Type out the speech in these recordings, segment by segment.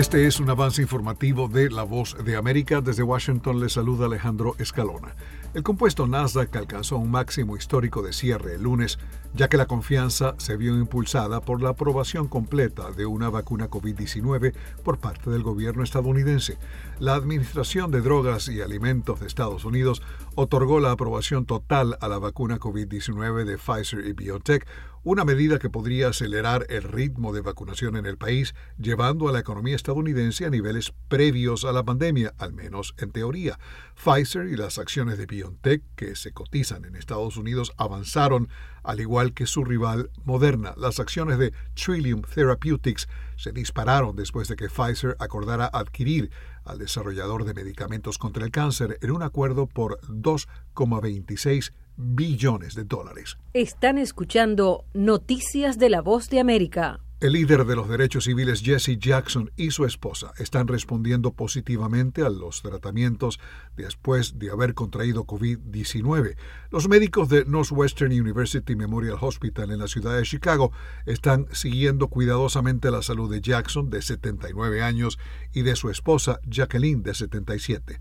Este es un avance informativo de La Voz de América. Desde Washington le saluda Alejandro Escalona. El compuesto Nasdaq alcanzó un máximo histórico de cierre el lunes, ya que la confianza se vio impulsada por la aprobación completa de una vacuna COVID-19 por parte del gobierno estadounidense. La Administración de Drogas y Alimentos de Estados Unidos otorgó la aprobación total a la vacuna COVID-19 de Pfizer y BioNTech, una medida que podría acelerar el ritmo de vacunación en el país, llevando a la economía estadounidense a niveles previos a la pandemia, al menos en teoría. Pfizer y las acciones de BioNTech, que se cotizan en Estados Unidos, avanzaron, al igual que su rival Moderna. Las acciones de Trillium Therapeutics se dispararon después de que Pfizer acordara adquirir al desarrollador de medicamentos contra el cáncer en un acuerdo por 2,26 billones de dólares. Están escuchando Noticias de la Voz de América. El líder de los derechos civiles Jesse Jackson y su esposa están respondiendo positivamente a los tratamientos después de haber contraído COVID-19. Los médicos de Northwestern University Memorial Hospital en la ciudad de Chicago están siguiendo cuidadosamente la salud de Jackson, de 79 años, y de su esposa Jacqueline, de 77.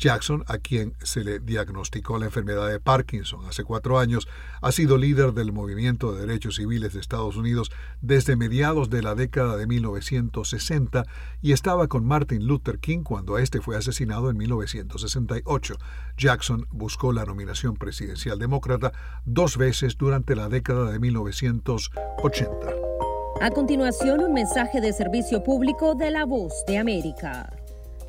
Jackson, a quien se le diagnosticó la enfermedad de Parkinson hace cuatro años, ha sido líder del movimiento de derechos civiles de Estados Unidos desde mediados de la década de 1960 y estaba con Martin Luther King cuando éste fue asesinado en 1968. Jackson buscó la nominación presidencial demócrata dos veces durante la década de 1980. A continuación, un mensaje de servicio público de la voz de América.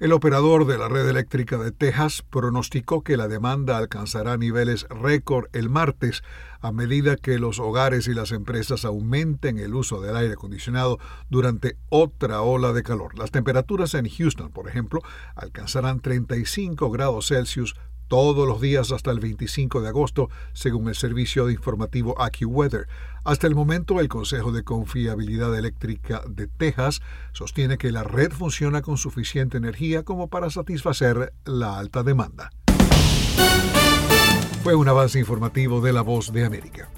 El operador de la red eléctrica de Texas pronosticó que la demanda alcanzará niveles récord el martes a medida que los hogares y las empresas aumenten el uso del aire acondicionado durante otra ola de calor. Las temperaturas en Houston, por ejemplo, alcanzarán 35 grados Celsius todos los días hasta el 25 de agosto, según el servicio de informativo AccuWeather. Hasta el momento, el Consejo de Confiabilidad Eléctrica de Texas sostiene que la red funciona con suficiente energía como para satisfacer la alta demanda. Fue un avance informativo de La Voz de América.